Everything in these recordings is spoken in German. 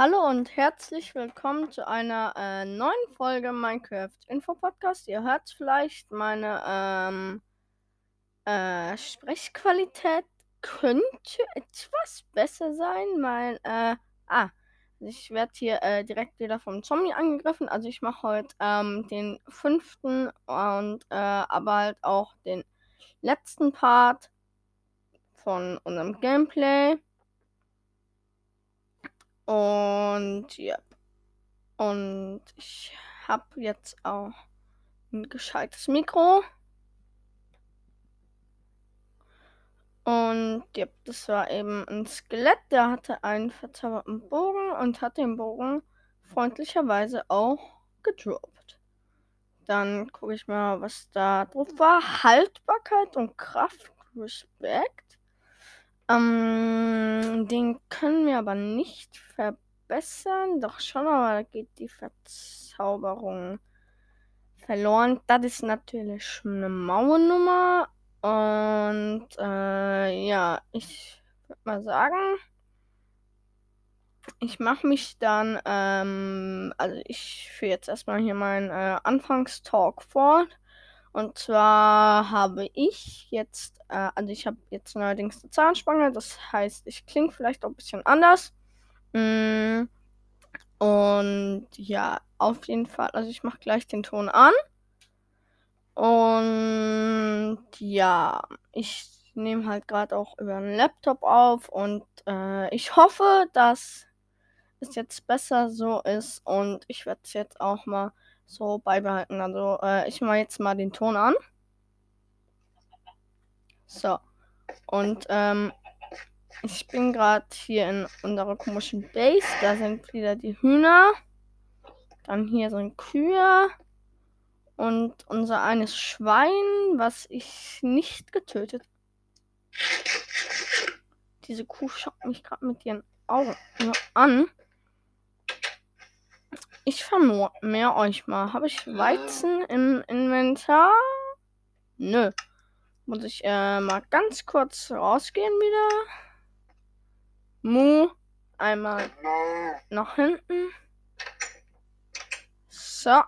Hallo und herzlich willkommen zu einer äh, neuen Folge Minecraft Info Podcast. Ihr hört vielleicht meine ähm, äh, Sprechqualität könnte etwas besser sein, weil äh, ah, ich werde hier äh, direkt wieder vom Zombie angegriffen. Also ich mache heute ähm, den fünften und äh, aber halt auch den letzten Part von unserem Gameplay. Und ja. Und ich habe jetzt auch ein gescheites Mikro. Und ja, das war eben ein Skelett, der hatte einen verzauberten Bogen und hat den Bogen freundlicherweise auch gedroppt. Dann gucke ich mal, was da drauf war. Haltbarkeit und Kraft. Respekt. Ähm, den können wir aber nicht verbessern. Doch schon, aber da geht die Verzauberung verloren. Das ist natürlich eine Mauernummer. Und äh, ja, ich würde mal sagen, ich mache mich dann, ähm, also ich führe jetzt erstmal hier meinen äh, Anfangstalk fort. Und zwar habe ich jetzt, äh, also ich habe jetzt neuerdings eine Zahnspange, das heißt, ich klinge vielleicht auch ein bisschen anders. Mm, und ja, auf jeden Fall, also ich mache gleich den Ton an. Und ja, ich nehme halt gerade auch über einen Laptop auf und äh, ich hoffe, dass es jetzt besser so ist und ich werde es jetzt auch mal so beibehalten. Also äh, ich mache jetzt mal den Ton an. So. Und ähm, ich bin gerade hier in unserer komischen Base. Da sind wieder die Hühner. Dann hier sind Kühe. Und unser eines Schwein, was ich nicht getötet. Diese Kuh schaut mich gerade mit ihren Augen nur an. Ich vermehr euch mal. Habe ich Weizen im Inventar? Nö. Muss ich äh, mal ganz kurz rausgehen wieder. Mu. Einmal nach hinten. So.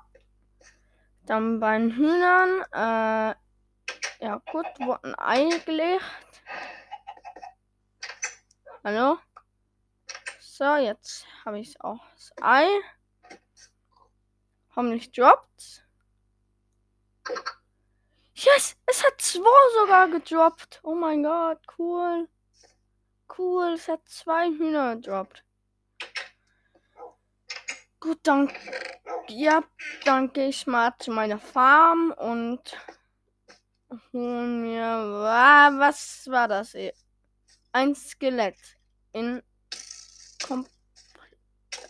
Dann bei den Hühnern. Äh, ja gut, wurde ein Ei gelegt. Hallo? So, jetzt habe ich auch das Ei. Hoffentlich droppt. Yes, es hat zwei sogar gedroppt. Oh mein Gott, cool. Cool, es hat zwei Hühner gedroppt. Gut, dann, ja, dann gehe ich mal zu meiner Farm und hol mir, was war das? Ein Skelett in,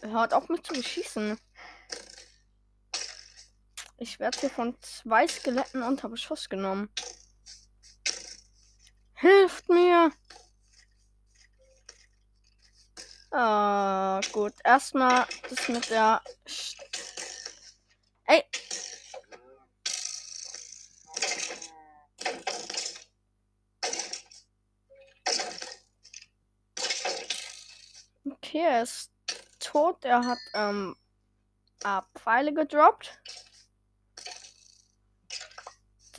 hört auf mich zu beschießen. Ich werde hier von zwei Skeletten unter Beschuss genommen. Hilft mir! Ah, gut. Erstmal das mit der. St Ey! Okay, er ist tot. Er hat ähm, Pfeile gedroppt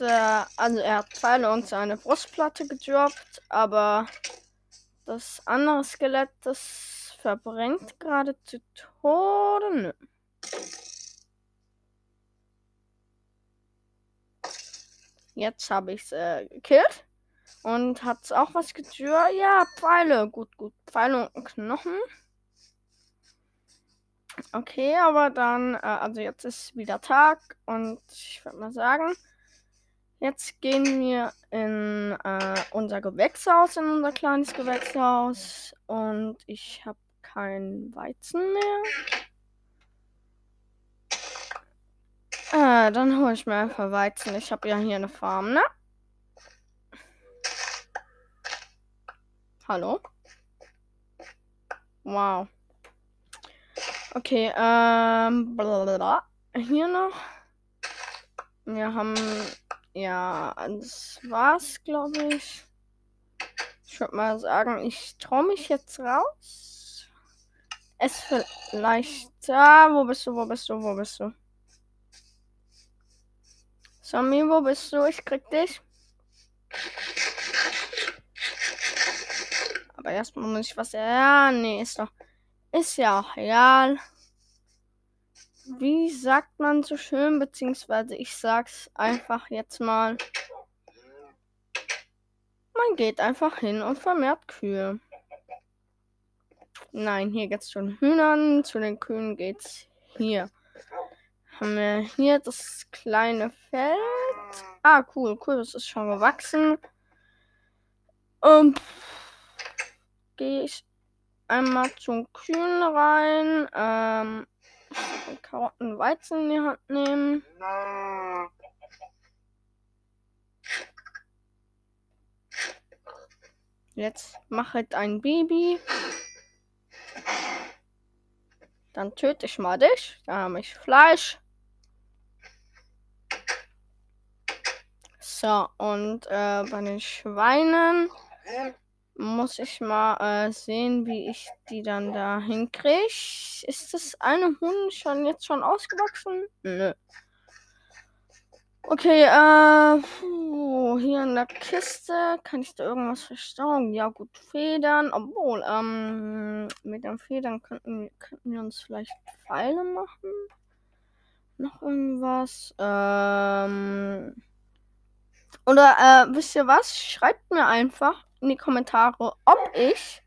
äh, also er hat Pfeile und seine Brustplatte gedroppt, aber das andere Skelett, das verbrennt gerade zu Tode. Nö. Jetzt habe ich es äh, gekillt. Und hat es auch was getürkt? Ja, Pfeile. Gut, gut. Pfeile und Knochen. Okay, aber dann, äh, also jetzt ist wieder Tag und ich würde mal sagen, Jetzt gehen wir in äh, unser Gewächshaus, in unser kleines Gewächshaus. Und ich habe kein Weizen mehr. Äh, dann hole ich mir einfach Weizen. Ich habe ja hier eine Farm, ne? Hallo? Wow. Okay, ähm, blablabla. Hier noch. Wir haben ja, das war's, glaube ich. Ich würde mal sagen, ich traue mich jetzt raus. es vielleicht. Ah, wo bist du? Wo bist du? Wo bist du? Sammy, wo bist du? Ich krieg dich. Aber erstmal muss ich was. Ja, nee, ist doch. Ist ja auch egal. Wie sagt man so schön, beziehungsweise ich sag's einfach jetzt mal. Man geht einfach hin und vermehrt Kühe. Nein, hier geht's den Hühnern, zu den Kühen geht's hier. Haben wir hier das kleine Feld. Ah, cool, cool, das ist schon gewachsen. Und gehe ich einmal zum Kühen rein. Ähm, Karotten, Weizen in die Hand nehmen. Jetzt machet ein Baby. Dann töte ich mal dich. Da habe ich Fleisch. So, und äh, bei den Schweinen muss ich mal äh, sehen, wie ich die dann da hinkriege. Ist das eine Hund schon jetzt schon ausgewachsen? Nö. Okay, äh, puh, hier in der Kiste kann ich da irgendwas verstauen? Ja, gut, Federn. Obwohl, ähm, mit den Federn könnten, könnten wir uns vielleicht Pfeile machen. Noch irgendwas? Ähm, oder, äh, wisst ihr was? Schreibt mir einfach in die Kommentare, ob ich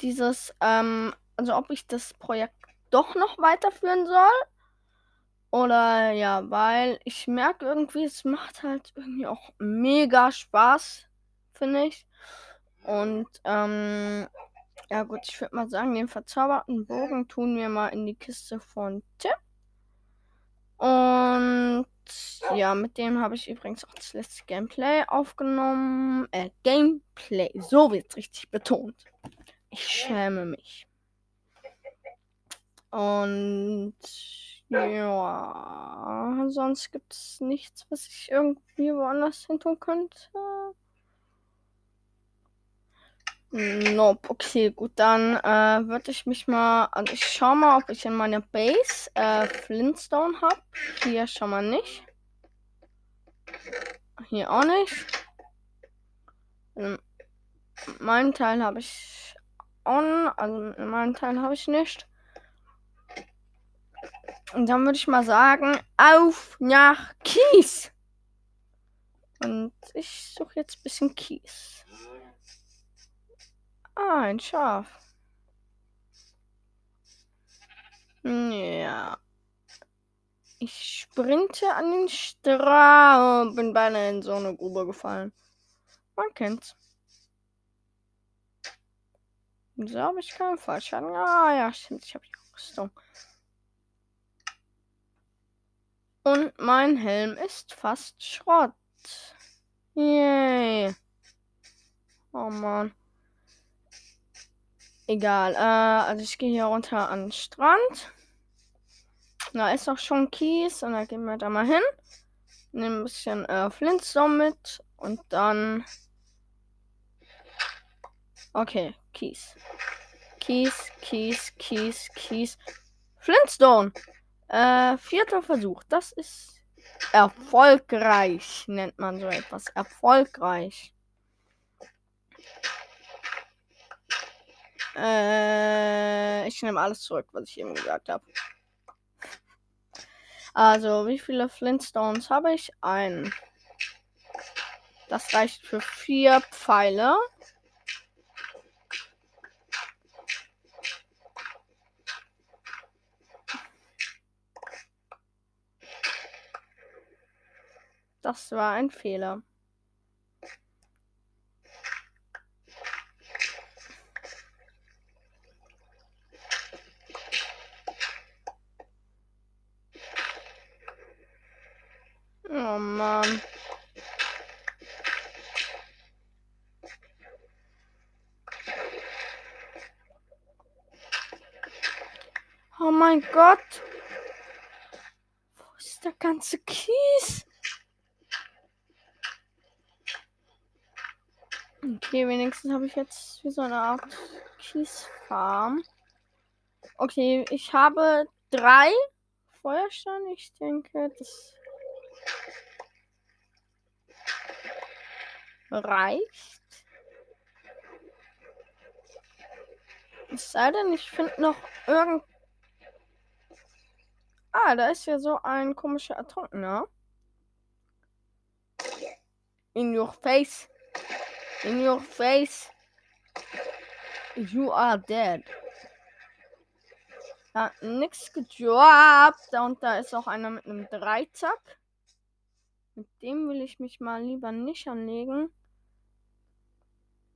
dieses, ähm, also ob ich das Projekt doch noch weiterführen soll oder ja, weil ich merke irgendwie, es macht halt irgendwie auch mega Spaß, finde ich. Und ähm, ja gut, ich würde mal sagen, den verzauberten Bogen tun wir mal in die Kiste von Tim. Und ja, mit dem habe ich übrigens auch das letzte Gameplay aufgenommen. Äh, Gameplay, so wird es richtig betont. Ich schäme mich. Und ja, sonst gibt es nichts, was ich irgendwie woanders hin tun könnte. Nope, okay, gut, dann äh, würde ich mich mal, also ich schau mal, ob ich in meiner Base äh, Flintstone habe. Hier schon mal nicht. Hier auch nicht. In meinem Teil habe ich on, also in meinem Teil habe ich nicht. Und dann würde ich mal sagen, auf nach Kies. Und ich suche jetzt ein bisschen Kies. Ah, ein Schaf. Ja. Ich sprinte an den Strand und bin beinahe in so eine Grube gefallen. Man kennt's. So habe ich keinen Fallschaden. Ah ja, stimmt, ich habe die Rüstung. Und mein Helm ist fast Schrott. Yay. Oh Mann. Egal. Äh, also ich gehe hier runter an den Strand. Da ist auch schon Kies und da gehen wir da mal hin. Nehmen ein bisschen äh, Flintstone mit und dann. Okay, Kies. Kies, Kies, Kies, Kies. Flintstone! Äh, vierter Versuch. Das ist erfolgreich, nennt man so etwas. Erfolgreich. Äh, ich nehme alles zurück, was ich eben gesagt habe. Also, wie viele Flintstones habe ich? Ein. Das reicht für vier Pfeile. Das war ein Fehler. Oh Mann. Oh mein Gott. Wo ist der ganze Kies? Wenigstens habe ich jetzt wie so eine Art Kiesfarm. Okay, ich habe drei Feuersteine. Ich denke, das reicht. Es sei denn, ich finde noch irgend. Ah, da ist ja so ein komischer Ertrunkener. In your face. In your face. You are dead. Ja, nix gedroppt. Und da ist auch einer mit einem Dreizack. Mit dem will ich mich mal lieber nicht anlegen.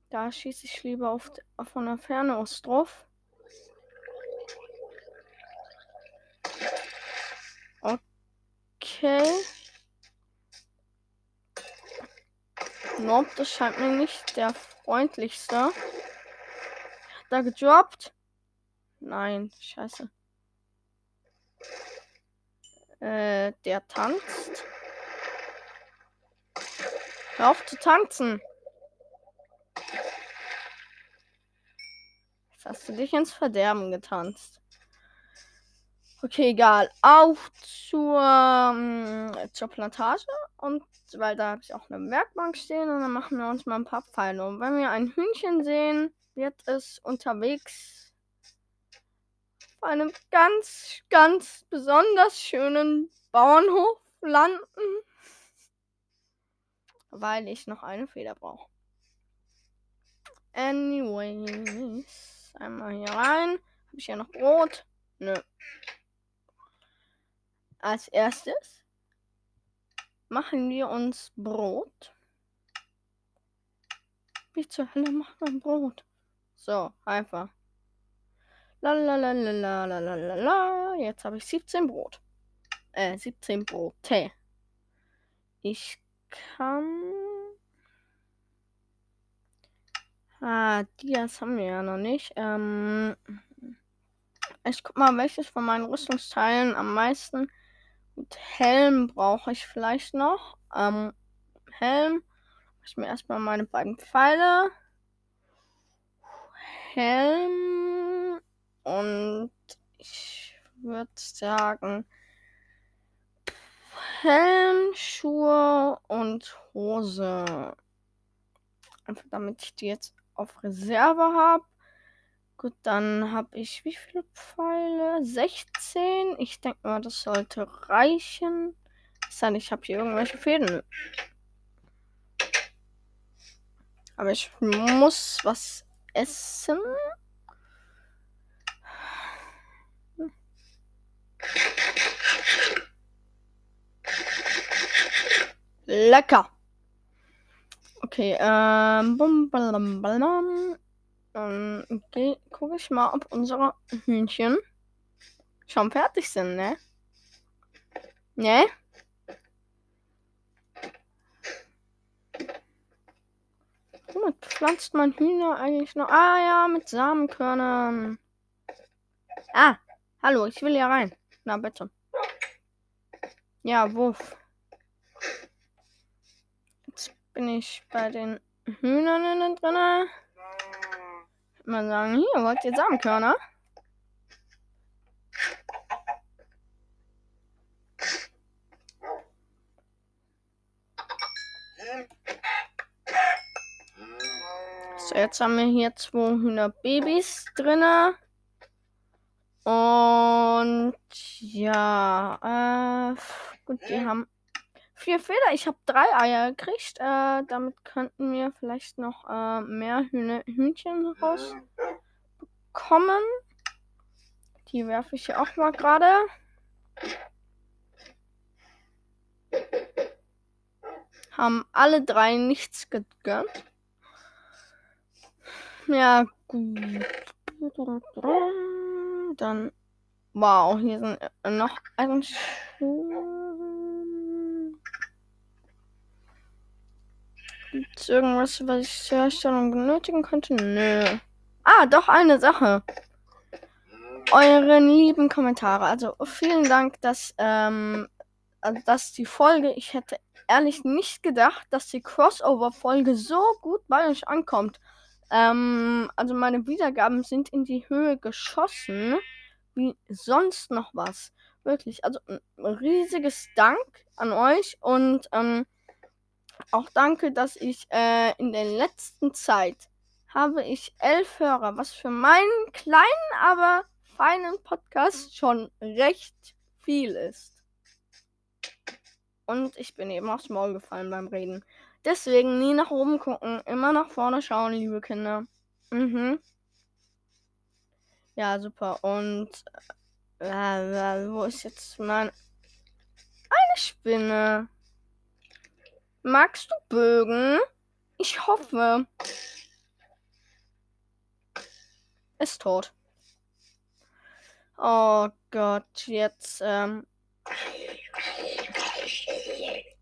Da schieße ich lieber auf, von der Ferne aus drauf. Okay. Nope, das scheint mir nicht der freundlichste. Da gedroppt? Nein, scheiße. Äh, der tanzt. Hör auf zu tanzen. Jetzt hast du dich ins Verderben getanzt. Okay, egal. Auf zur, ähm, zur Plantage. Und weil da habe ich auch eine Werkbank stehen. Und dann machen wir uns mal ein paar Pfeile. Und wenn wir ein Hühnchen sehen, wird es unterwegs auf einem ganz, ganz besonders schönen Bauernhof landen. Weil ich noch eine Feder brauche. Anyways. Einmal hier rein. Habe ich ja noch Brot? Nö. Als erstes machen wir uns Brot. Wie zur Hölle macht man Brot? So, einfach. Lalalala. Jetzt habe ich 17 Brot. Äh, 17 Brote. Ich kann. Ah, Dias haben wir ja noch nicht. Ähm, ich guck mal, welches von meinen Rüstungsteilen am meisten und Helm brauche ich vielleicht noch. Ähm, Helm. Ich mir erstmal meine beiden Pfeile. Helm. Und ich würde sagen. Helm, Schuhe und Hose. Einfach damit ich die jetzt auf Reserve habe. Gut, dann habe ich wie viele Pfeile? 16. Ich denke mal, das sollte reichen. Dann, ich habe hier irgendwelche Fäden. Aber ich muss was essen. Lecker. Okay, ähm, bum, bam, ähm, okay, gucke ich mal, ob unsere Hühnchen schon fertig sind, ne? Ne? Womit pflanzt man Hühner eigentlich noch? Ah ja, mit Samenkörnern. Ah, hallo, ich will hier rein. Na bitte. Ja, Wurf. Jetzt bin ich bei den Hühnern innen drin mal sagen, hier, wollt ihr Samenkörner? So, jetzt haben wir hier 200 Babys drin. Und ja, äh, gut, die haben vier Feder. Ich habe drei Eier gekriegt. Äh, damit könnten wir vielleicht noch äh, mehr Hühne Hühnchen rausbekommen. Die werfe ich hier auch mal gerade. Haben alle drei nichts gegönnt. Ja, gut. Dann. Wow, hier sind noch ein Gibt es irgendwas, was ich zur Herstellung benötigen könnte? Nö. Ah, doch eine Sache. Euren lieben Kommentare. Also vielen Dank, dass, ähm, also, dass die Folge, ich hätte ehrlich nicht gedacht, dass die Crossover-Folge so gut bei euch ankommt. Ähm, also meine Wiedergaben sind in die Höhe geschossen. wie sonst noch was. Wirklich, also ein riesiges Dank an euch und ähm, auch danke, dass ich äh, in der letzten Zeit habe ich elf Hörer, was für meinen kleinen, aber feinen Podcast schon recht viel ist. Und ich bin eben aufs Maul gefallen beim Reden. Deswegen nie nach oben gucken, immer nach vorne schauen, liebe Kinder. Mhm. Ja, super. Und äh, äh, wo ist jetzt mein... Eine Spinne. Magst du Bögen? Ich hoffe. Ist tot. Oh Gott, jetzt ähm,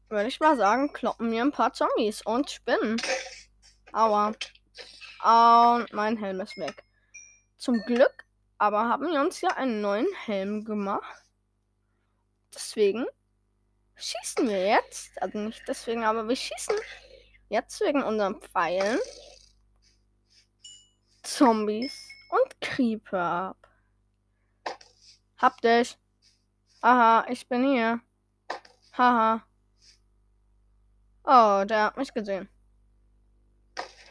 würde ich mal sagen, kloppen mir ein paar Zombies und Spinnen. Aua. Und mein Helm ist weg. Zum Glück aber haben wir uns ja einen neuen Helm gemacht. Deswegen schießen wir jetzt. Also nicht deswegen, aber wir schießen jetzt wegen unseren Pfeilen Zombies und Creeper ab. Hab dich. Aha, ich bin hier. Haha. Oh, der hat mich gesehen.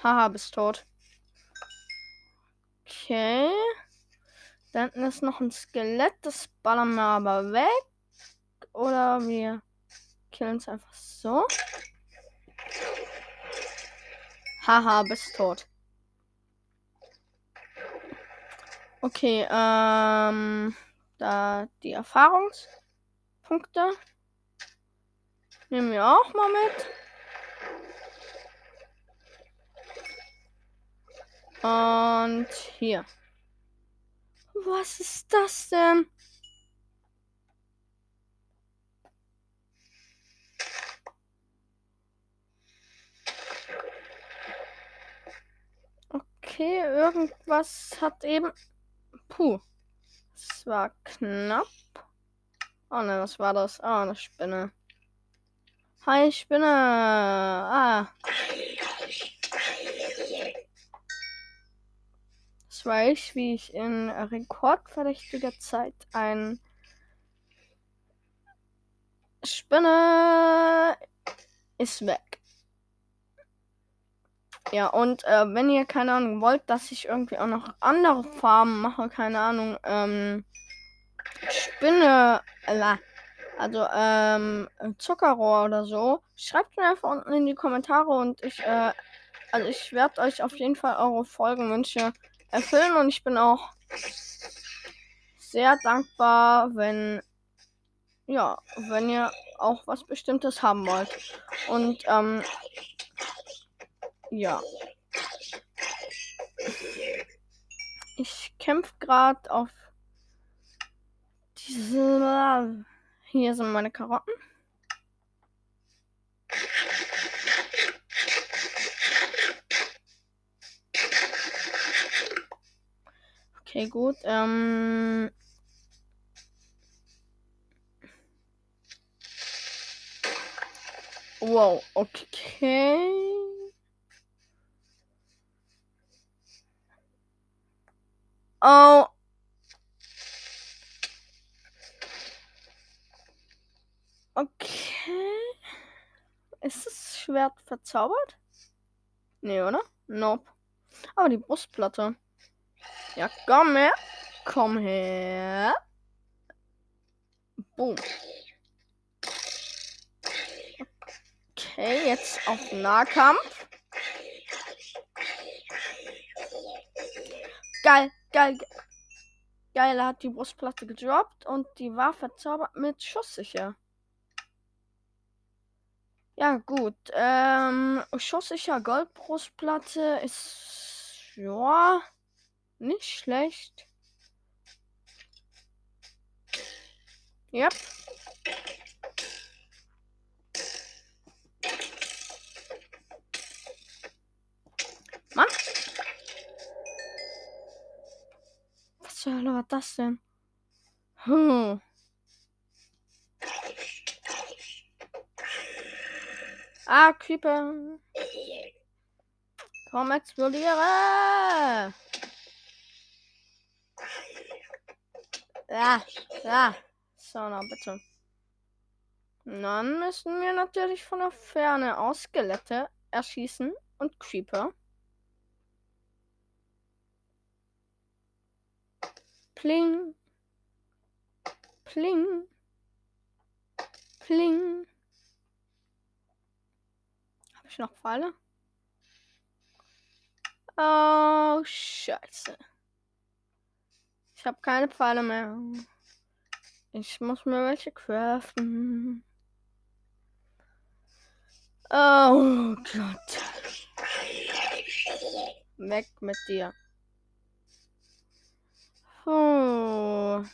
Haha, bist tot. Okay. Da hinten ist noch ein Skelett, das ballern wir aber weg. Oder wir killen es einfach so. Haha, bist tot. Okay, ähm, da die Erfahrungspunkte nehmen wir auch mal mit. Und hier. Was ist das denn? Okay, irgendwas hat eben. Puh. Es war knapp. Oh ne, was war das? Ah, oh, eine Spinne. Hi, Spinne. Ah. Das war ich, wie ich in rekordverdächtiger Zeit ein Spinne ist weg. Ja, und äh, wenn ihr keine Ahnung wollt, dass ich irgendwie auch noch andere Farben mache, keine Ahnung, ähm, Spinne, äh, also ähm, Zuckerrohr oder so, schreibt mir einfach unten in die Kommentare und ich, äh, also ich werde euch auf jeden Fall eure Folgenwünsche erfüllen und ich bin auch sehr dankbar, wenn ja, wenn ihr auch was Bestimmtes haben wollt. Und ähm, ja. Ich kämpfe gerade auf diese. Hier sind meine Karotten. Okay, gut. Ähm. Wow, okay. Oh. Okay. Ist das Schwert verzaubert? Nee, oder? Nope. Aber die Brustplatte. Ja, komm her. Komm her. Boom. Okay, jetzt auf Nahkampf. Geil, geil, geil. Er hat die Brustplatte gedroppt und die war verzaubert mit Schusssicher. Ja, gut. Ähm, schusssicher Goldbrustplatte ist. Ja. Nicht schlecht. Yep. Mann. Was zur Hölle war das denn? Hm. Ah, Creeper. Komm, explodiere! Ja, ja. So, na bitte. Dann müssen wir natürlich von der Ferne aus Skelette erschießen und Creeper. Pling. Pling. Pling. Habe ich noch Pfeile? Oh, scheiße. Ich habe keine Pfeile mehr. Ich muss mir welche craften. Oh Gott. Weg mit dir. Oh.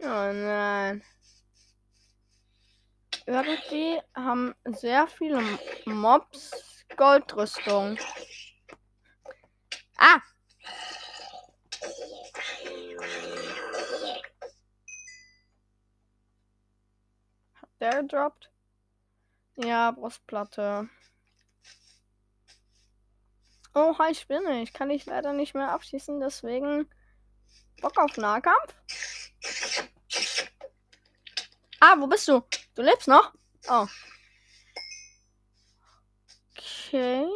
Oh nein. Irgendwie haben sehr viele Mobs Goldrüstung. Ah! Hat der gedroppt? Ja, Brustplatte. Oh, hi Spinne. Ich kann dich leider nicht mehr abschießen, deswegen Bock auf Nahkampf. Ah, wo bist du? Du lebst noch? Oh. Okay.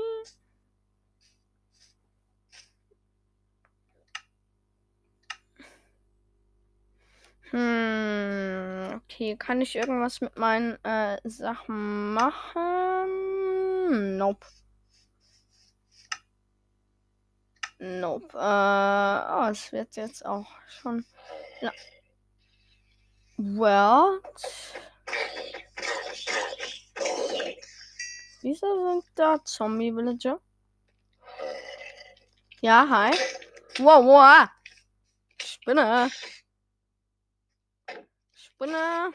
Hm, okay, kann ich irgendwas mit meinen äh, Sachen machen? Nope. Nope. Äh, oh, es wird jetzt auch schon. Ja. What? Wieso sind da Zombie-Villager? Ja, hi. Wow, wow. Spinne. Spinne.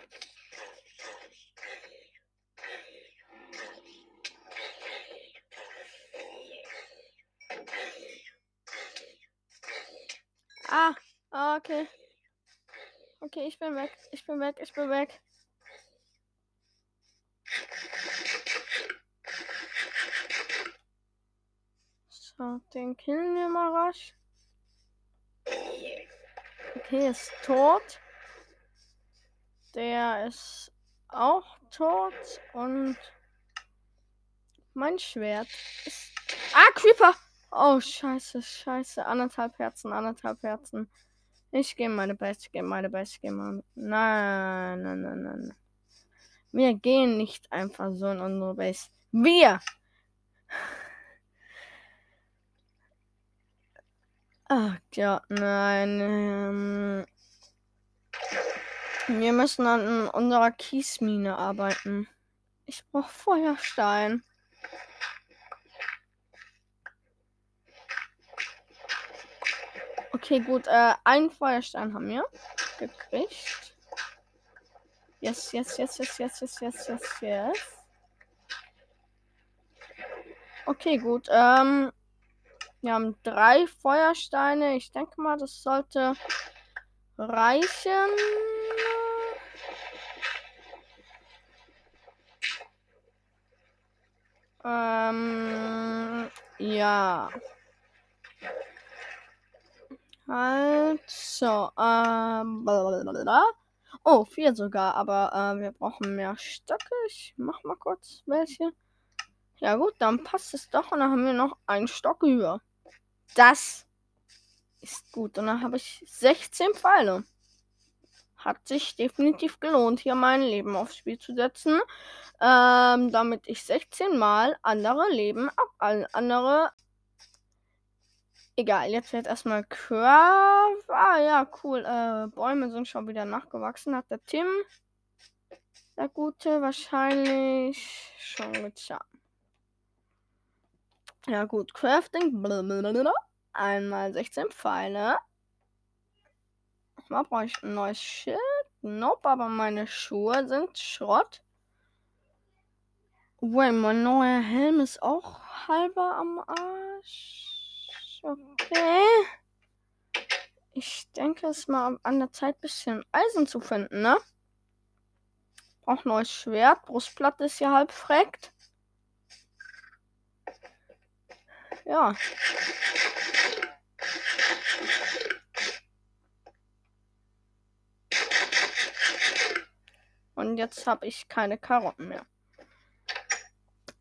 Ah, okay. Okay, ich bin weg. Ich bin weg. Ich bin weg. So, den killen wir mal rasch. Okay, ist tot. Der ist auch tot. Und mein Schwert ist. Ah, Creeper! Oh, scheiße, scheiße. Anderthalb Herzen, anderthalb Herzen. Ich gehe meine Beste, ich gehe meine Beste, ich gehe meine. Nein, nein, nein, nein. Wir gehen nicht einfach so in unsere Base. Wir! Ach Gott, nein. Ähm, wir müssen an unserer Kiesmine arbeiten. Ich brauche Feuerstein. Okay, gut. Äh, einen Feuerstein haben wir gekriegt. Yes, yes, yes, yes, yes, yes, yes, yes, yes. Okay, gut. Ähm, wir haben drei Feuersteine. Ich denke mal, das sollte reichen. Ähm, ja. Also, ähm, blablabla. Oh, vier sogar, aber äh, wir brauchen mehr Stöcke. Ich mach mal kurz welche. Ja gut, dann passt es doch und dann haben wir noch einen Stock über. Das ist gut. Und dann habe ich 16 Pfeile. Hat sich definitiv gelohnt, hier mein Leben aufs Spiel zu setzen. Ähm, damit ich 16 Mal andere Leben ab andere Egal, jetzt wird erstmal Curve. Ah ja, cool. Äh, Bäume sind schon wieder nachgewachsen. Hat der Tim, der Gute, wahrscheinlich schon getan. Ja gut, Crafting. Blablabla. Einmal 16 Pfeile. Mal brauche ich ein neues Schild. Nope, aber meine Schuhe sind Schrott. Wait, mein neuer Helm ist auch halber am Arsch. Okay. Ich denke, es ist mal an der Zeit, ein bisschen Eisen zu finden, ne? Auch neues Schwert. Brustplatte ist ja halb freckt. ja. Und jetzt habe ich keine Karotten mehr.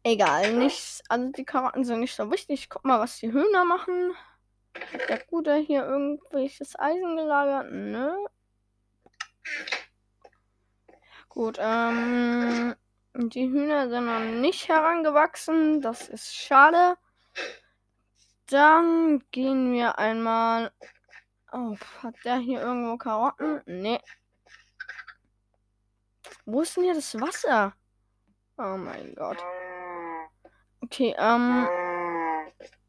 Egal, nichts. Also die Karotten sind nicht so wichtig. Guck mal, was die Hühner machen. Hat der Gute hier irgendwelches Eisen gelagert? Nö. Gut, ähm. Die Hühner sind noch nicht herangewachsen. Das ist schade. Dann gehen wir einmal auf. Hat der hier irgendwo Karotten? Nee. Wo ist denn hier das Wasser? Oh mein Gott. Okay, ähm.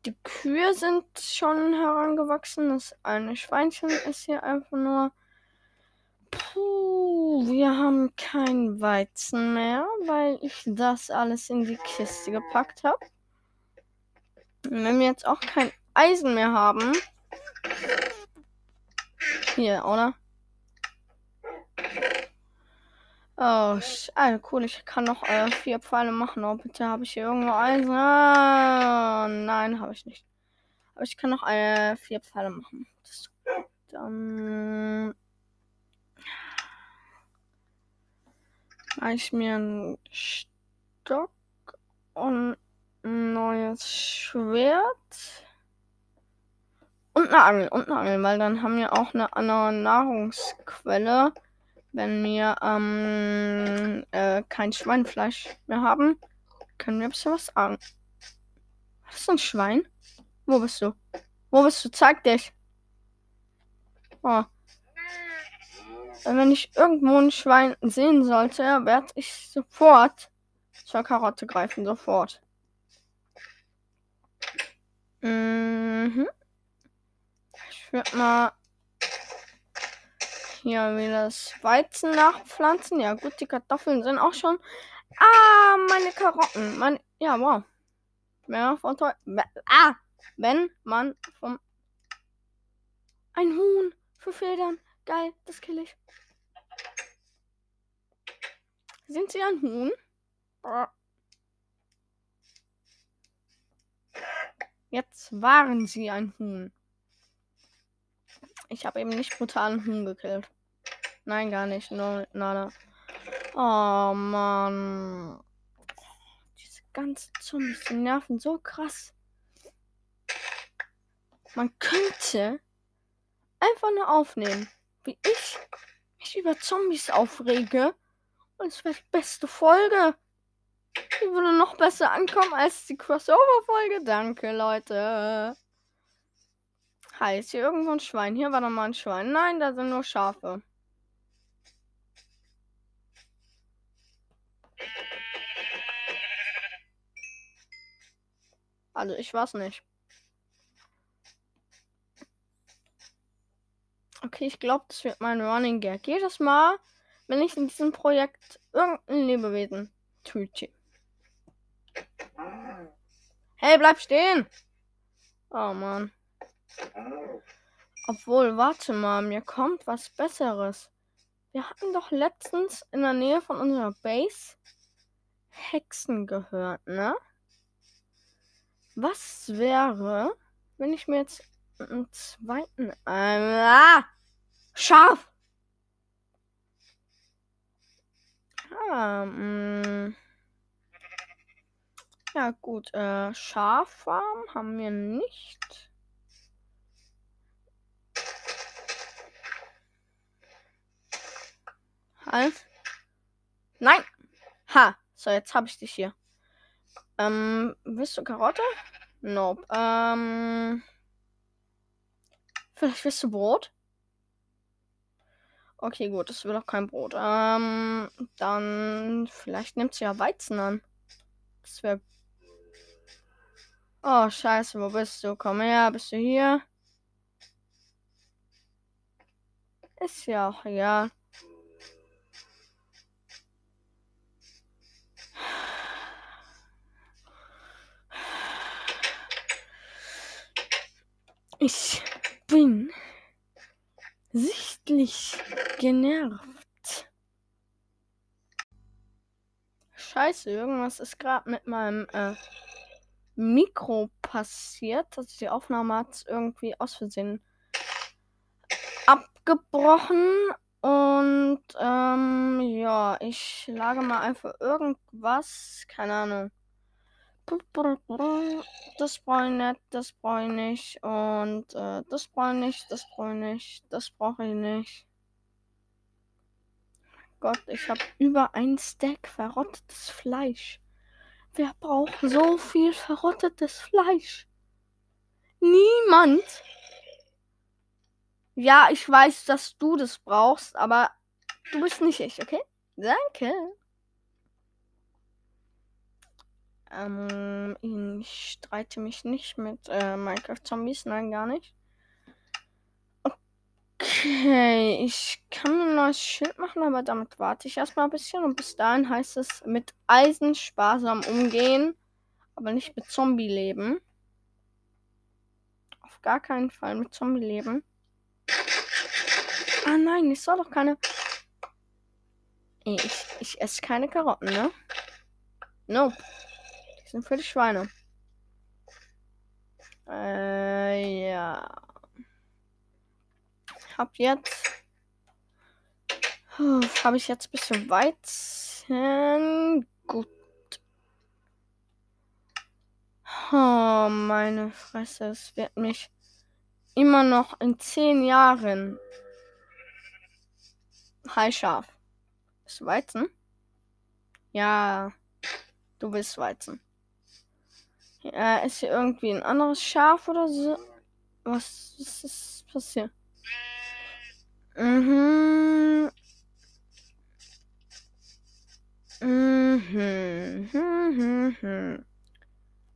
Die Kühe sind schon herangewachsen. Das eine Schweinchen ist hier einfach nur. Puh, wir haben kein Weizen mehr, weil ich das alles in die Kiste gepackt habe. Wenn wir jetzt auch kein Eisen mehr haben. Hier, oder? Oh, ah, cool. Ich kann noch äh, vier Pfeile machen. Oh, bitte habe ich hier irgendwo Eisen. Ah, nein, habe ich nicht. Aber ich kann noch äh, vier Pfeile machen. Das, dann mache ich mir einen Stock und ein neues Schwert. Und eine Angel. Und eine Angel, weil dann haben wir auch eine andere Nahrungsquelle wenn wir ähm, äh, kein Schweinfleisch mehr haben, können wir ein bisschen was sagen. Was ist ein Schwein? Wo bist du? Wo bist du? Zeig dich. Oh. Wenn ich irgendwo ein Schwein sehen sollte, werde ich sofort zur Karotte greifen. Sofort. Mhm. Ich würde mal hier wieder das Weizen nachpflanzen. Ja, gut, die Kartoffeln sind auch schon. Ah, meine Karotten. Mein, ja, wow. Mehr von. Ah, wenn man vom. Ein Huhn für Federn. Geil, das kill ich. Sind sie ein Huhn? Jetzt waren sie ein Huhn. Ich habe eben nicht brutalen Huhn gekillt. Nein, gar nicht. No, nada. Oh Mann. Diese ganzen Zombies, die nerven so krass. Man könnte einfach nur aufnehmen, wie ich mich über Zombies aufrege. Und es wäre die beste Folge. Die würde noch besser ankommen als die Crossover-Folge. Danke, Leute. Hi, ist hier irgendwo ein Schwein? Hier war noch mal ein Schwein. Nein, da sind nur Schafe. Also ich weiß nicht. Okay, ich glaube, das wird mein Running Gag. Jedes Mal, wenn ich in diesem Projekt irgendein Lebewesen töte. Hey, bleib stehen! Oh Mann. Obwohl, warte mal, mir kommt was Besseres. Wir hatten doch letztens in der Nähe von unserer Base Hexen gehört, ne? Was wäre, wenn ich mir jetzt einen zweiten. Ah, scharf! Ah. Mm. Ja, gut. Äh, Schaffarm haben wir nicht. Halt. Nein! Ha! So, jetzt habe ich dich hier. Ähm, willst du Karotte? Nope. Ähm. Vielleicht willst du Brot? Okay, gut, das will auch kein Brot. Ähm, dann vielleicht nimmt sie ja Weizen an. Das wäre. Oh, scheiße, wo bist du? Komm her, bist du hier? Ist ja auch egal. Ich bin sichtlich genervt. Scheiße, irgendwas ist gerade mit meinem äh, Mikro passiert. Also die Aufnahme hat irgendwie aus Versehen abgebrochen. Und ähm, ja, ich schlage mal einfach irgendwas. Keine Ahnung. Das brauche ich nicht, das brauche ich nicht. Und äh, das brauche ich nicht, das brauche ich nicht, das brauche ich nicht. Gott, ich habe über ein Stack verrottetes Fleisch. Wer braucht so viel verrottetes Fleisch? Niemand. Ja, ich weiß, dass du das brauchst, aber du bist nicht ich, okay? Danke. Ähm, ich streite mich nicht mit äh, Minecraft-Zombies, nein, gar nicht. Okay, ich kann ein neues Schild machen, aber damit warte ich erstmal ein bisschen. Und bis dahin heißt es mit Eisen sparsam umgehen, aber nicht mit Zombie leben. Auf gar keinen Fall mit Zombie leben. Ah nein, ich soll doch keine. Ich, ich esse keine Karotten, ne? Nope sind für die Schweine. Äh, ja. Hab jetzt. Habe ich jetzt ein bisschen Weizen. Gut. Oh, meine Fresse. Es wird mich immer noch in zehn Jahren. Hi, Schaf. Bist du Weizen? Ja. Du bist Weizen. Äh, ist hier irgendwie ein anderes Schaf oder so? Was, was ist passiert? Mhm. Mhm. Mhm. mhm.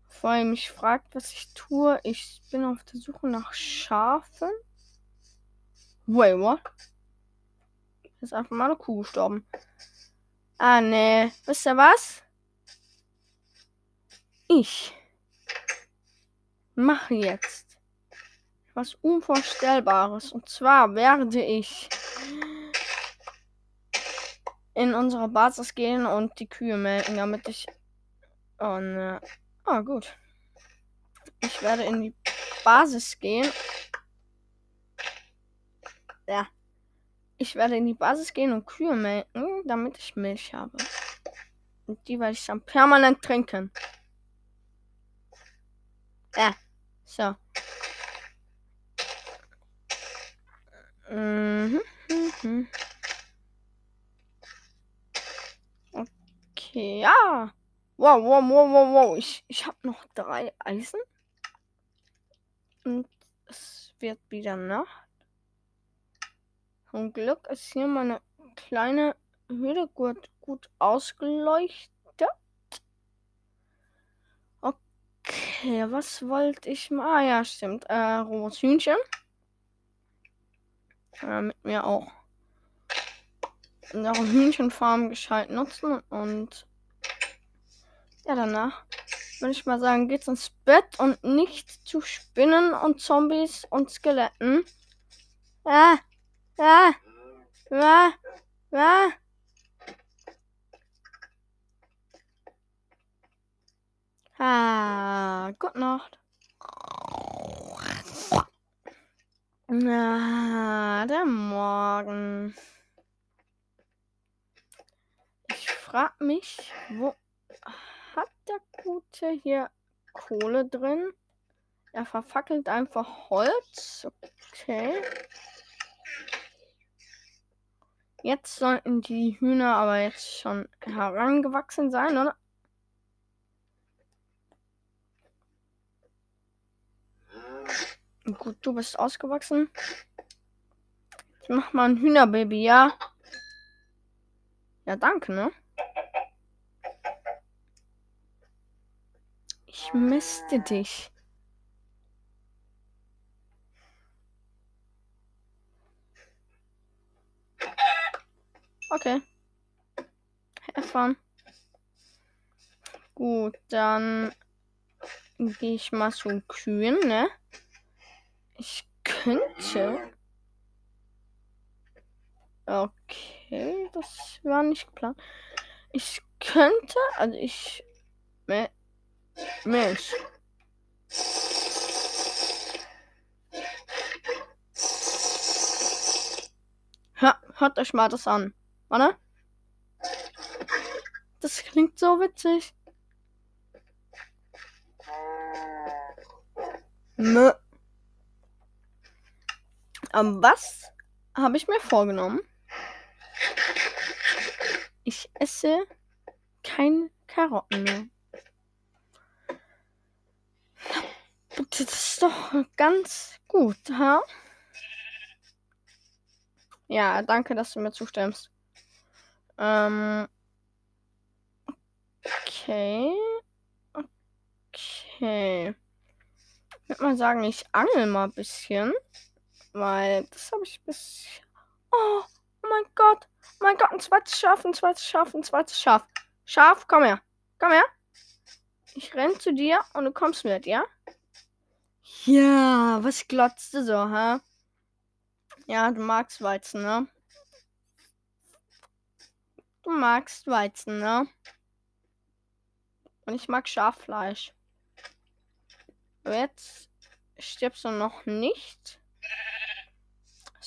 Vor allem mich fragt, was ich tue. Ich bin auf der Suche nach Schafen. Wait, what? Ist einfach mal eine Kuh gestorben. Ah, nee. Wisst ihr was? Ich mache jetzt was Unvorstellbares. Und zwar werde ich in unsere Basis gehen und die Kühe melken, damit ich. Oh ne. Ah, gut. Ich werde in die Basis gehen. Ja. Ich werde in die Basis gehen und Kühe melken, damit ich Milch habe. Und die werde ich dann permanent trinken. Ja. So. Mhm. Mhm. Okay, ja. Wow, wow, wow, wow, wow. Ich, ich habe noch drei Eisen. Und es wird wieder Nacht. Zum Glück ist hier meine kleine Höhle gut ausgeleuchtet. Okay, was wollte ich mal? Ah ja, stimmt. Äh, rohes Hühnchen. Äh, mit mir auch unsere Hühnchenfarm gescheit nutzen und ja, danach würde ich mal sagen, geht's ins Bett und nicht zu Spinnen und Zombies und Skeletten. Ah, ah, ah, ah. Ah, gute Nacht. Na, der Morgen. Ich frag mich, wo hat der Gute hier Kohle drin? Er verfackelt einfach Holz. Okay. Jetzt sollten die Hühner aber jetzt schon herangewachsen sein, oder? Gut, du bist ausgewachsen. Ich mach mal ein Hühnerbaby, ja? Ja, danke, ne? Ich misste dich. Okay. Erfahren. Gut, dann gehe ich mal zu Kühen, ne? Ich könnte. Okay, das war nicht geplant. Ich könnte, also ich. Milch. Hör, hört euch mal das an. Warte. Das klingt so witzig. Mö. Aber was habe ich mir vorgenommen? Ich esse keine Karotten mehr. Das ist doch ganz gut, ha? Ja, danke, dass du mir zustimmst. Ähm. Okay. Okay. Ich würde mal sagen, ich angel mal ein bisschen. Weil das habe ich bis. Oh, oh mein Gott. Oh mein Gott, ein zweites Schaf, ein zweites Schaf, ein zweites Schaf. Schaf, komm her. Komm her. Ich renn zu dir und du kommst mit, ja? Ja, was glotzt du so, hä? Ja, du magst Weizen, ne? Du magst Weizen, ne? Und ich mag Schaffleisch. Aber jetzt stirbst du noch nicht.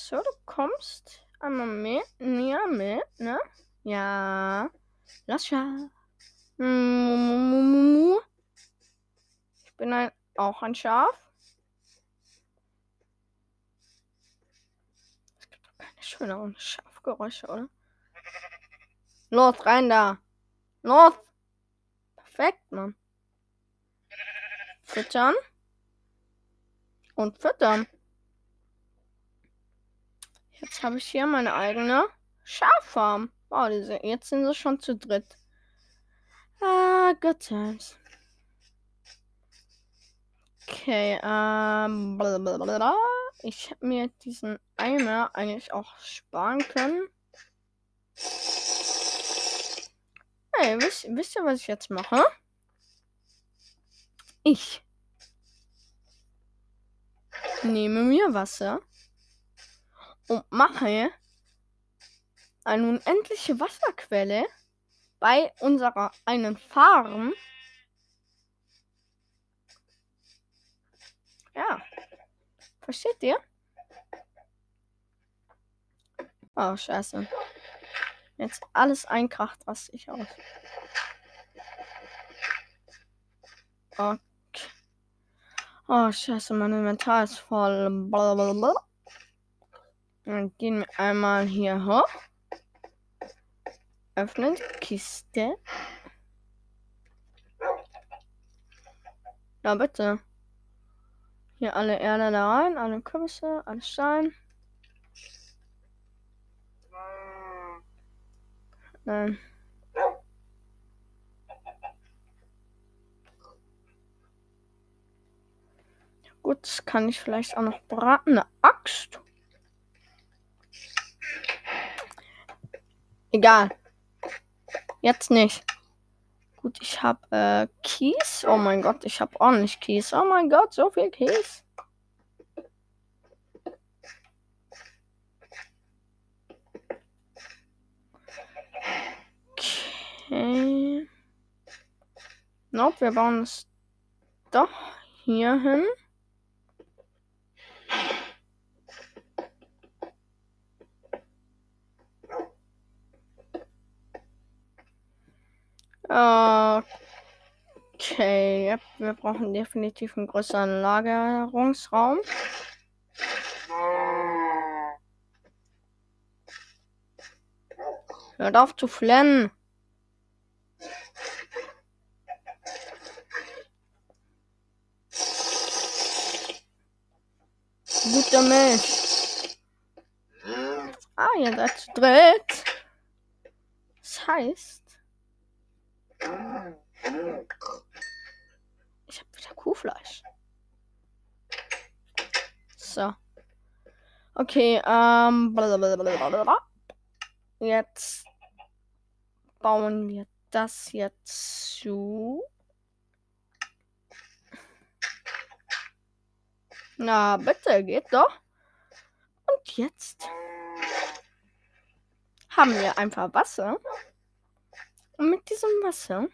So, du kommst einmal mit, näher mit, ne? Ja. Lass Schaf. Ich bin ein, auch ein Schaf. Es gibt doch keine schöneren Schafgeräusche, oder? Los, rein da. Los. Perfekt, Mann. Füttern. Und füttern. Jetzt habe ich hier meine eigene Schaffarm. Wow, diese, jetzt sind sie schon zu dritt. Ah, good times. Okay, ähm, blablabla. ich hätte mir diesen Eimer eigentlich auch sparen können. Hey, wisst, wisst ihr, was ich jetzt mache? Ich nehme mir Wasser und mache eine unendliche Wasserquelle bei unserer einen Farm. Ja. Versteht ihr? Oh, scheiße. Jetzt alles einkracht, was ich aus. Okay. Oh, scheiße, mein Inventar ist voll. Blablabla. Dann gehen wir einmal hier hoch. Öffnen die Kiste. Ja, bitte. Hier alle Erde da rein, alle Kürbisse, alles Stein. Nein. Gut, kann ich vielleicht auch noch braten. Eine Axt. Egal. Jetzt nicht. Gut, ich habe äh, Kies. Oh mein Gott, ich habe ordentlich Kies. Oh mein Gott, so viel Kies. Okay. Nope, wir bauen es doch hier hin. Okay, wir brauchen definitiv einen größeren Lagerungsraum. Hört auf zu flennen. Guter Milch. Ah, ihr seid zu dritt. Das heißt, ich habe wieder Kuhfleisch. So. Okay, ähm. Blablabla. Jetzt bauen wir das jetzt zu. Na, bitte, geht doch. Und jetzt haben wir einfach Wasser. Mit diesem Wasser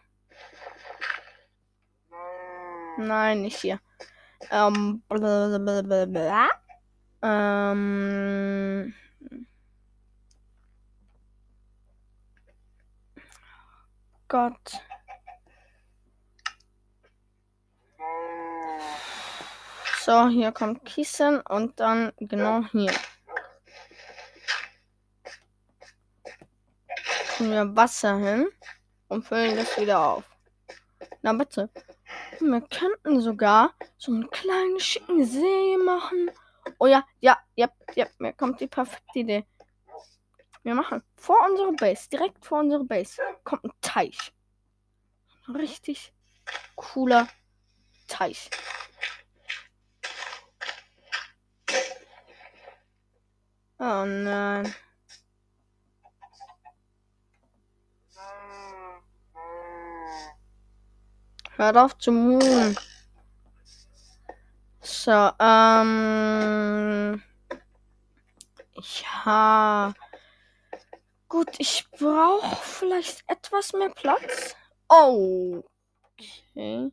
Nein, nicht hier. Ähm. Blablabla. Ähm. Gott. So, hier kommt Kissen und dann genau hier. Wir Wasser hin und füllen das wieder auf. Na bitte. Wir könnten sogar so einen kleinen schicken See machen. Oh ja, ja, ja, ja, mir kommt die perfekte Idee. Wir machen vor unserer Base, direkt vor unserer Base, kommt ein Teich. Ein richtig cooler Teich. Oh nein. Hört auf zu muhen. So, ähm. Ja. Gut, ich brauche vielleicht etwas mehr Platz. Oh. Okay.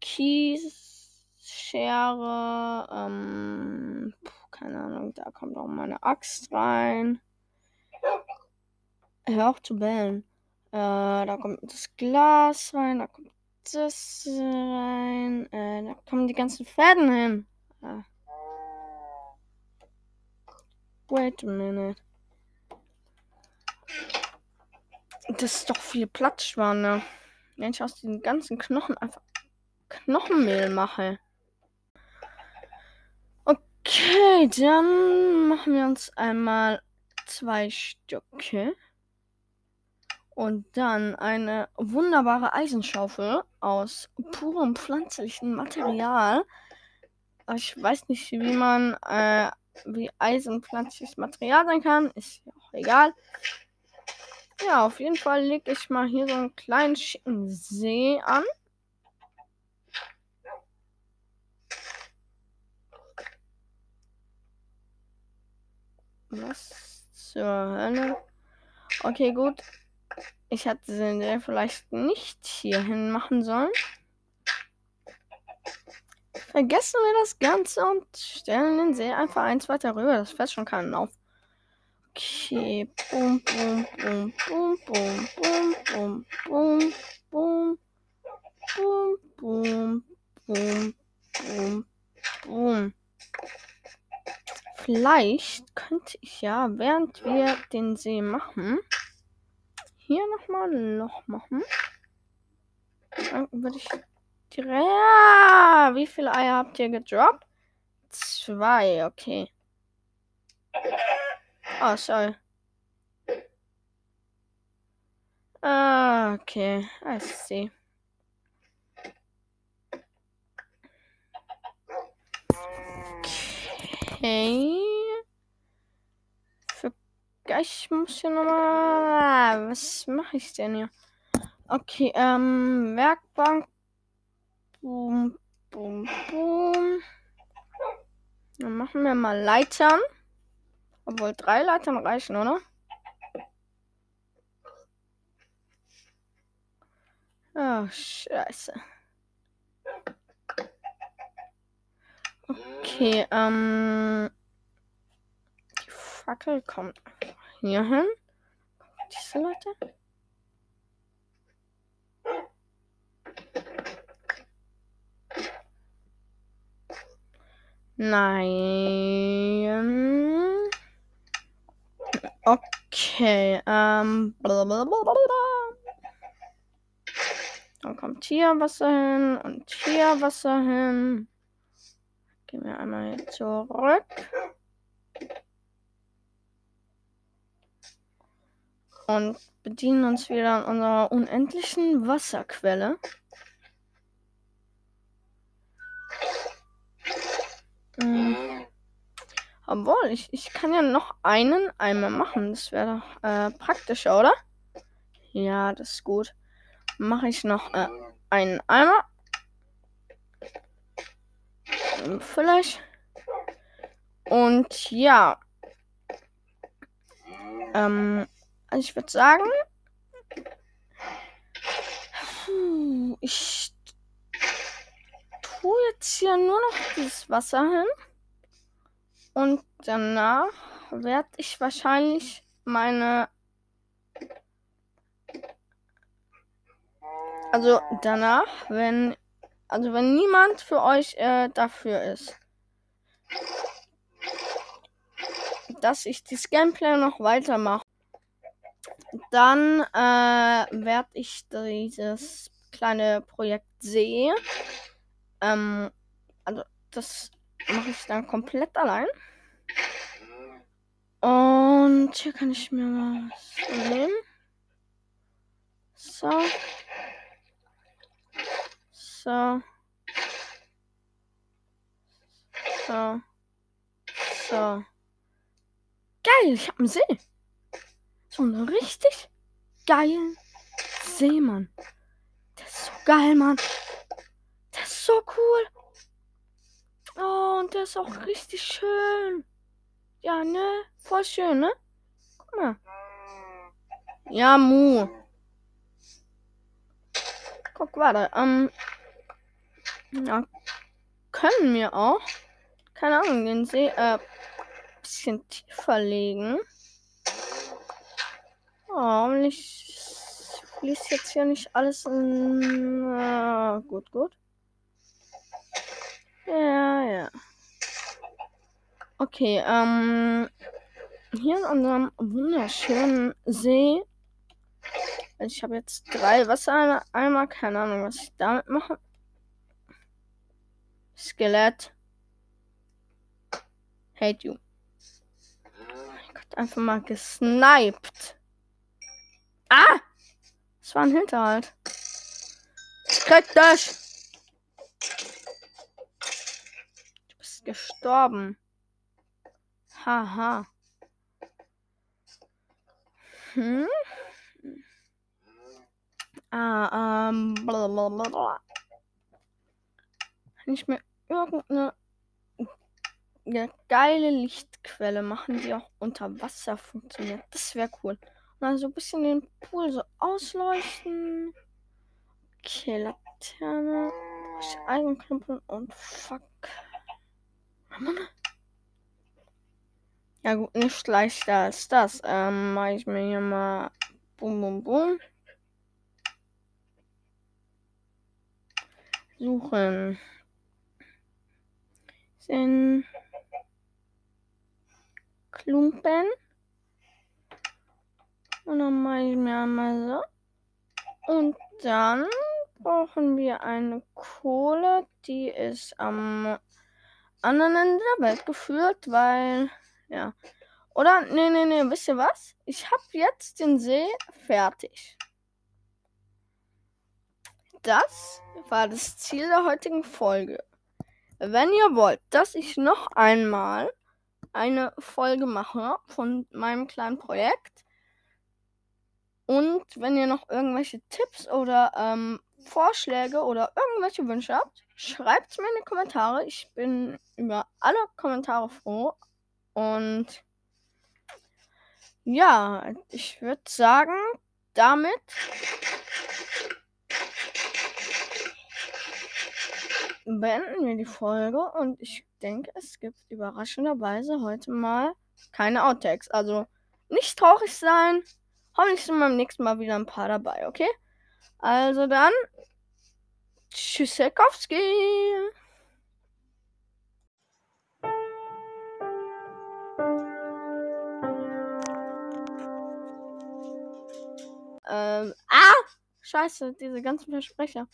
Kies, Schere, ähm, keine Ahnung, da kommt auch meine Axt rein. Hör auf zu bellen. Äh, da kommt das Glas rein, da kommt das rein. Äh, da kommen die ganzen Fäden hin. Ah. Wait a minute. Das ist doch viel Platzspanne. Wenn ich aus den ganzen Knochen einfach Knochenmehl mache. Okay, dann machen wir uns einmal zwei Stücke. Und dann eine wunderbare Eisenschaufel aus purem pflanzlichen Material. Ich weiß nicht, wie man, äh, wie Eisen pflanzliches Material sein kann. Ist ja auch egal. Ja, auf jeden Fall lege ich mal hier so einen kleinen schicken See an. Was zur Hölle? Okay, gut. Ich hätte den vielleicht nicht hierhin machen sollen. Vergessen wir das Ganze und stellen den See einfach eins weiter rüber. Das fällt schon keinen auf. Okay. Boom, boom, boom, boom, boom, boom, boom, boom, boom, boom, boom, boom, boom. Vielleicht könnte ich ja, während wir den See machen, hier nochmal ein Loch machen. Dann würde ich direkt. Wie viele Eier habt ihr gedroppt? Zwei, okay. Oh, sorry. Ah, okay. I see. Okay. Ich muss hier nochmal. Was mache ich denn hier? Okay, ähm, Werkbank. Boom, boom, boom. Dann machen wir mal Leitern. Obwohl drei Leitern reichen, oder? Oh, scheiße. Okay, ähm. Die Fackel kommt hier hin. Diese Leute. Nein. Okay, ähm. Blablabla. Dann kommt hier Wasser hin und hier Wasser hin. Gehen wir einmal zurück. Und bedienen uns wieder an unserer unendlichen Wasserquelle. Hm. Obwohl, ich, ich kann ja noch einen Eimer machen. Das wäre doch äh, praktischer, oder? Ja, das ist gut. Mache ich noch äh, einen Eimer. Vielleicht. Und ja. Ähm, also ich würde sagen, ich tue jetzt hier nur noch dieses Wasser hin. Und danach werde ich wahrscheinlich meine... Also danach, wenn... Also wenn niemand für euch äh, dafür ist, dass ich das Gameplay noch weitermache, dann äh, werde ich dieses kleine Projekt See. Ähm, also das mache ich dann komplett allein. Und hier kann ich mir mal was nehmen. So. So. So. So. Geil, ich habe einen See. Einen richtig geilen See, Mann. Der ist so geil, Mann. Der ist so cool. Oh, und der ist auch richtig schön. Ja, ne? Voll schön, ne? Guck mal. Ja, Mu. Guck, warte. Ähm. Ja, können wir auch. Keine Ahnung, den See äh, bisschen tiefer legen. Oh, ich fließt jetzt hier nicht alles in. Äh, gut, gut. Ja, ja. Okay, ähm. Hier in unserem wunderschönen See. Ich habe jetzt drei Wassereimer. Keine Ahnung, was ich damit mache. Skelett. Hate you. Oh Gott, einfach mal gesniped. Ah! Das war ein Hinterhalt. Krieg dich! Du bist gestorben. Haha. Hm? Ah, ähm, blablabla. Kann ich mir irgendeine eine geile Lichtquelle machen, die auch unter Wasser funktioniert. Das wäre cool. Mal so ein bisschen den Pool so ausleuchten. Okay, Laterne. Eisenklumpen und fuck. Ja gut, nicht leichter als das. Ähm, mache ich mir hier mal Bum Bum Bum. Suchen. Sind Klumpen. Und dann mache ich mir einmal so. Und dann brauchen wir eine Kohle, die ist am anderen Ende der Welt geführt, weil, ja. Oder, nee, nee, nee, wisst ihr was? Ich habe jetzt den See fertig. Das war das Ziel der heutigen Folge. Wenn ihr wollt, dass ich noch einmal eine Folge mache von meinem kleinen Projekt, und wenn ihr noch irgendwelche Tipps oder ähm, Vorschläge oder irgendwelche Wünsche habt, schreibt es mir in die Kommentare. Ich bin über alle Kommentare froh. Und ja, ich würde sagen, damit beenden wir die Folge. Und ich denke, es gibt überraschenderweise heute mal keine Outtakes. Also nicht traurig sein. Hoffentlich sind beim nächsten Mal wieder ein paar dabei, okay? Also dann. Tschüssikowski. Ähm, ah! Scheiße, diese ganzen Versprecher.